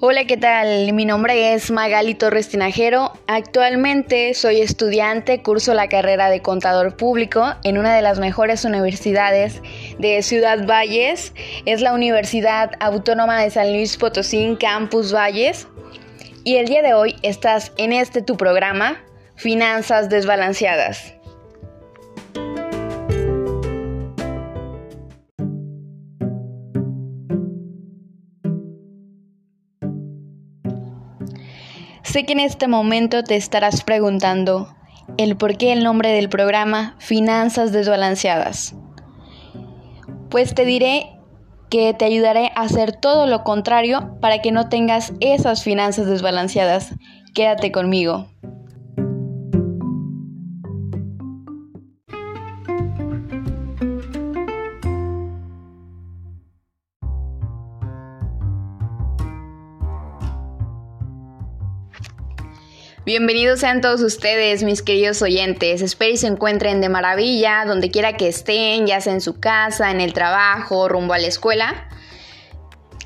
Hola, ¿qué tal? Mi nombre es Magali Torres Tinajero. Actualmente soy estudiante, curso la carrera de contador público en una de las mejores universidades de Ciudad Valles. Es la Universidad Autónoma de San Luis Potosí, Campus Valles. Y el día de hoy estás en este tu programa, Finanzas Desbalanceadas. Sé que en este momento te estarás preguntando el por qué el nombre del programa Finanzas Desbalanceadas. Pues te diré que te ayudaré a hacer todo lo contrario para que no tengas esas finanzas desbalanceadas. Quédate conmigo. Bienvenidos sean todos ustedes, mis queridos oyentes. Espero y se encuentren de maravilla, donde quiera que estén, ya sea en su casa, en el trabajo, rumbo a la escuela.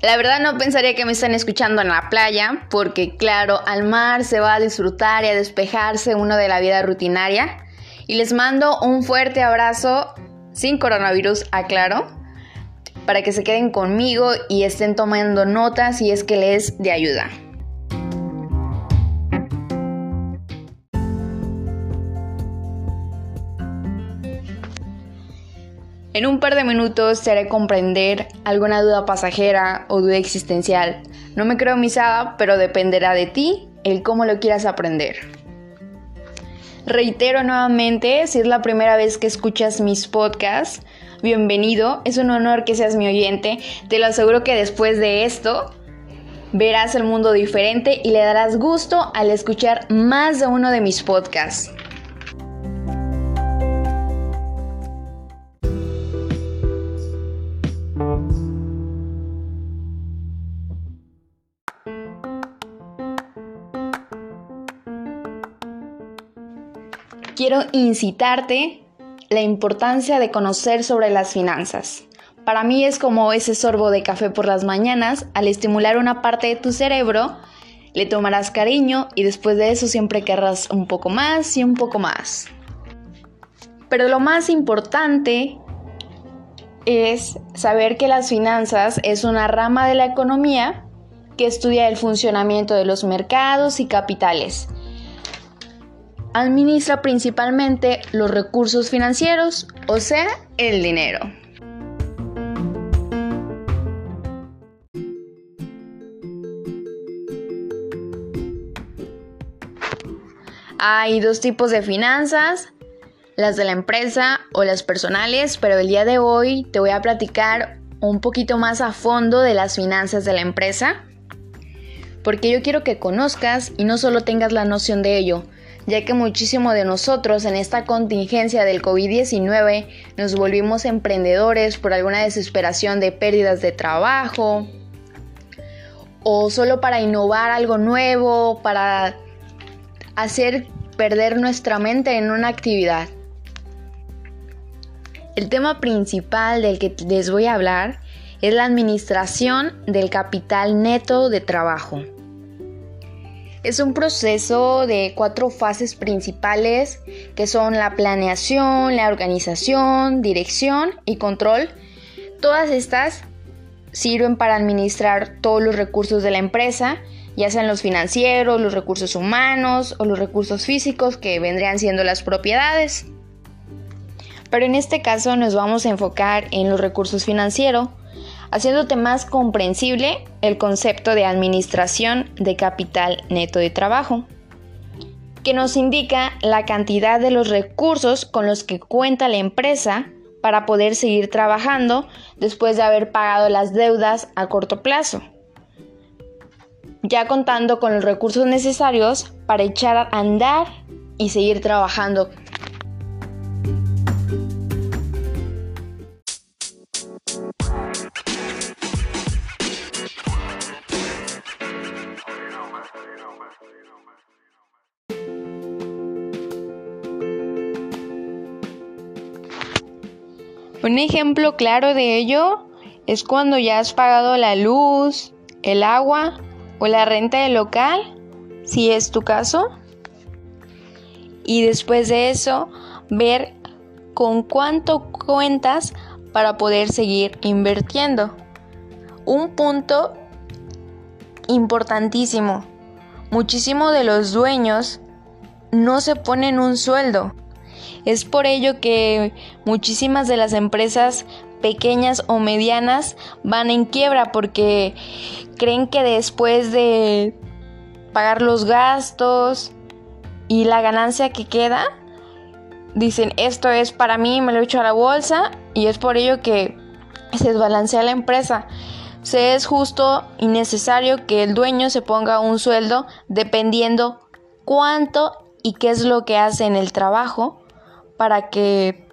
La verdad no pensaría que me están escuchando en la playa, porque claro, al mar se va a disfrutar y a despejarse uno de la vida rutinaria. Y les mando un fuerte abrazo, sin coronavirus, aclaro, para que se queden conmigo y estén tomando notas si es que les de ayuda. En un par de minutos te haré comprender alguna duda pasajera o duda existencial. No me creo misada, pero dependerá de ti el cómo lo quieras aprender. Reitero nuevamente, si es la primera vez que escuchas mis podcasts, bienvenido, es un honor que seas mi oyente. Te lo aseguro que después de esto verás el mundo diferente y le darás gusto al escuchar más de uno de mis podcasts. Quiero incitarte la importancia de conocer sobre las finanzas. Para mí es como ese sorbo de café por las mañanas, al estimular una parte de tu cerebro, le tomarás cariño y después de eso siempre querrás un poco más y un poco más. Pero lo más importante es saber que las finanzas es una rama de la economía que estudia el funcionamiento de los mercados y capitales administra principalmente los recursos financieros, o sea, el dinero. Hay dos tipos de finanzas, las de la empresa o las personales, pero el día de hoy te voy a platicar un poquito más a fondo de las finanzas de la empresa, porque yo quiero que conozcas y no solo tengas la noción de ello, ya que muchísimo de nosotros en esta contingencia del COVID-19 nos volvimos emprendedores por alguna desesperación de pérdidas de trabajo o solo para innovar algo nuevo, para hacer perder nuestra mente en una actividad. El tema principal del que les voy a hablar es la administración del capital neto de trabajo. Es un proceso de cuatro fases principales que son la planeación, la organización, dirección y control. Todas estas sirven para administrar todos los recursos de la empresa, ya sean los financieros, los recursos humanos o los recursos físicos que vendrían siendo las propiedades. Pero en este caso nos vamos a enfocar en los recursos financieros haciéndote más comprensible el concepto de administración de capital neto de trabajo, que nos indica la cantidad de los recursos con los que cuenta la empresa para poder seguir trabajando después de haber pagado las deudas a corto plazo, ya contando con los recursos necesarios para echar a andar y seguir trabajando Un ejemplo claro de ello es cuando ya has pagado la luz, el agua o la renta del local, si es tu caso. Y después de eso, ver con cuánto cuentas para poder seguir invirtiendo. Un punto importantísimo. Muchísimo de los dueños no se ponen un sueldo. Es por ello que muchísimas de las empresas pequeñas o medianas van en quiebra porque creen que después de pagar los gastos y la ganancia que queda, dicen esto es para mí, me lo echo a la bolsa y es por ello que se desbalancea la empresa. Se es justo y necesario que el dueño se ponga un sueldo dependiendo cuánto y qué es lo que hace en el trabajo para que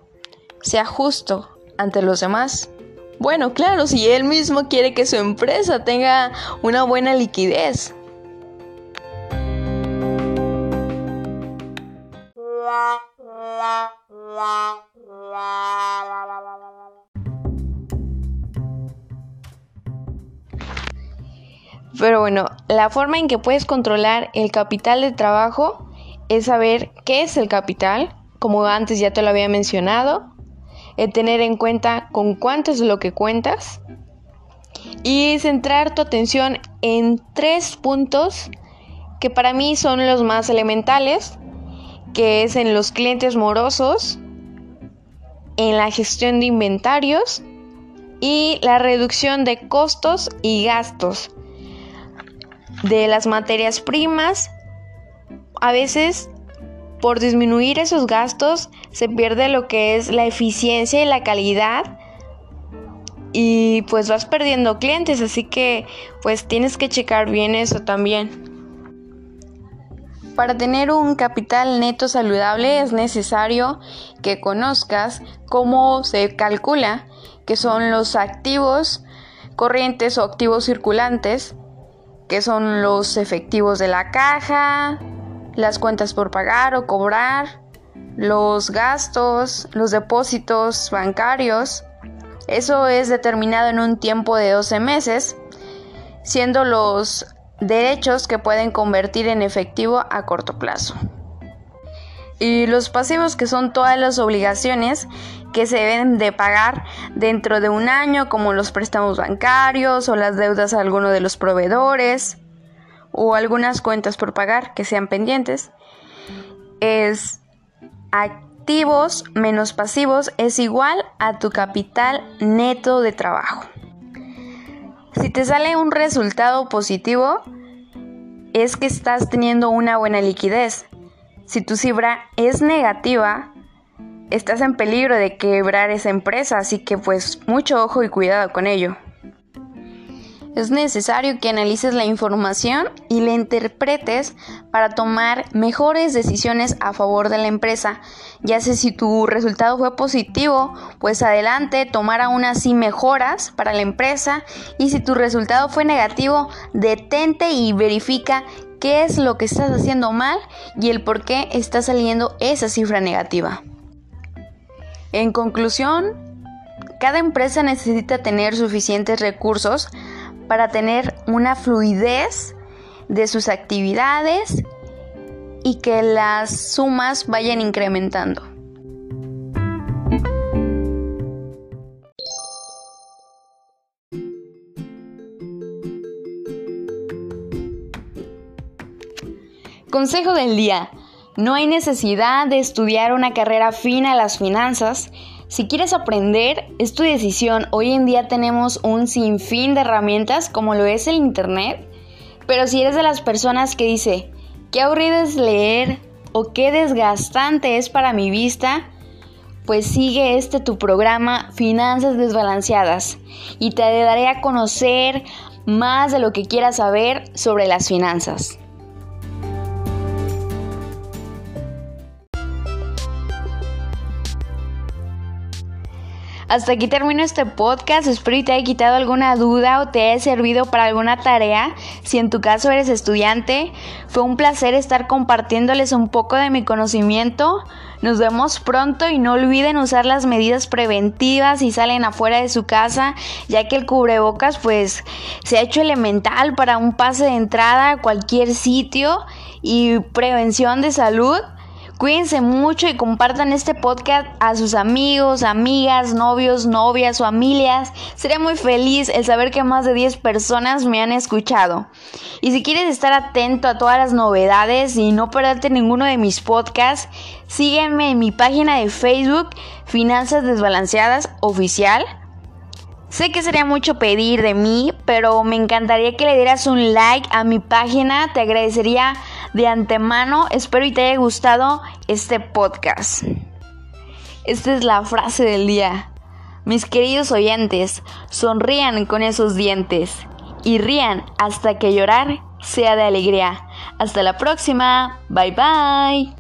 sea justo ante los demás. Bueno, claro, si él mismo quiere que su empresa tenga una buena liquidez. Pero bueno, la forma en que puedes controlar el capital de trabajo es saber qué es el capital, como antes ya te lo había mencionado, tener en cuenta con cuánto es lo que cuentas y centrar tu atención en tres puntos que para mí son los más elementales, que es en los clientes morosos, en la gestión de inventarios y la reducción de costos y gastos de las materias primas. A veces por disminuir esos gastos se pierde lo que es la eficiencia y la calidad y pues vas perdiendo clientes, así que pues tienes que checar bien eso también. Para tener un capital neto saludable es necesario que conozcas cómo se calcula que son los activos corrientes o activos circulantes, que son los efectivos de la caja, las cuentas por pagar o cobrar, los gastos, los depósitos bancarios. Eso es determinado en un tiempo de 12 meses, siendo los derechos que pueden convertir en efectivo a corto plazo. Y los pasivos que son todas las obligaciones que se deben de pagar dentro de un año, como los préstamos bancarios o las deudas a alguno de los proveedores o algunas cuentas por pagar que sean pendientes, es activos menos pasivos es igual a tu capital neto de trabajo. Si te sale un resultado positivo, es que estás teniendo una buena liquidez. Si tu cifra es negativa, estás en peligro de quebrar esa empresa, así que pues mucho ojo y cuidado con ello. Es necesario que analices la información y la interpretes para tomar mejores decisiones a favor de la empresa. Ya sé si tu resultado fue positivo, pues adelante, tomar aún así mejoras para la empresa. Y si tu resultado fue negativo, detente y verifica qué es lo que estás haciendo mal y el por qué está saliendo esa cifra negativa. En conclusión, cada empresa necesita tener suficientes recursos para tener una fluidez de sus actividades y que las sumas vayan incrementando. Consejo del día. No hay necesidad de estudiar una carrera fina a las finanzas si quieres aprender, es tu decisión. Hoy en día tenemos un sinfín de herramientas como lo es el Internet. Pero si eres de las personas que dice, qué aburrido es leer o qué desgastante es para mi vista, pues sigue este tu programa Finanzas Desbalanceadas y te daré a conocer más de lo que quieras saber sobre las finanzas. Hasta aquí termino este podcast. Espero que te haya quitado alguna duda o te haya servido para alguna tarea. Si en tu caso eres estudiante, fue un placer estar compartiéndoles un poco de mi conocimiento. Nos vemos pronto y no olviden usar las medidas preventivas si salen afuera de su casa, ya que el cubrebocas pues se ha hecho elemental para un pase de entrada a cualquier sitio y prevención de salud. Cuídense mucho y compartan este podcast a sus amigos, amigas, novios, novias, familias. Sería muy feliz el saber que más de 10 personas me han escuchado. Y si quieres estar atento a todas las novedades y no perderte ninguno de mis podcasts, sígueme en mi página de Facebook, Finanzas Desbalanceadas Oficial. Sé que sería mucho pedir de mí, pero me encantaría que le dieras un like a mi página. Te agradecería de antemano. Espero y te haya gustado este podcast. Esta es la frase del día. Mis queridos oyentes, sonrían con esos dientes y rían hasta que llorar sea de alegría. Hasta la próxima. Bye bye.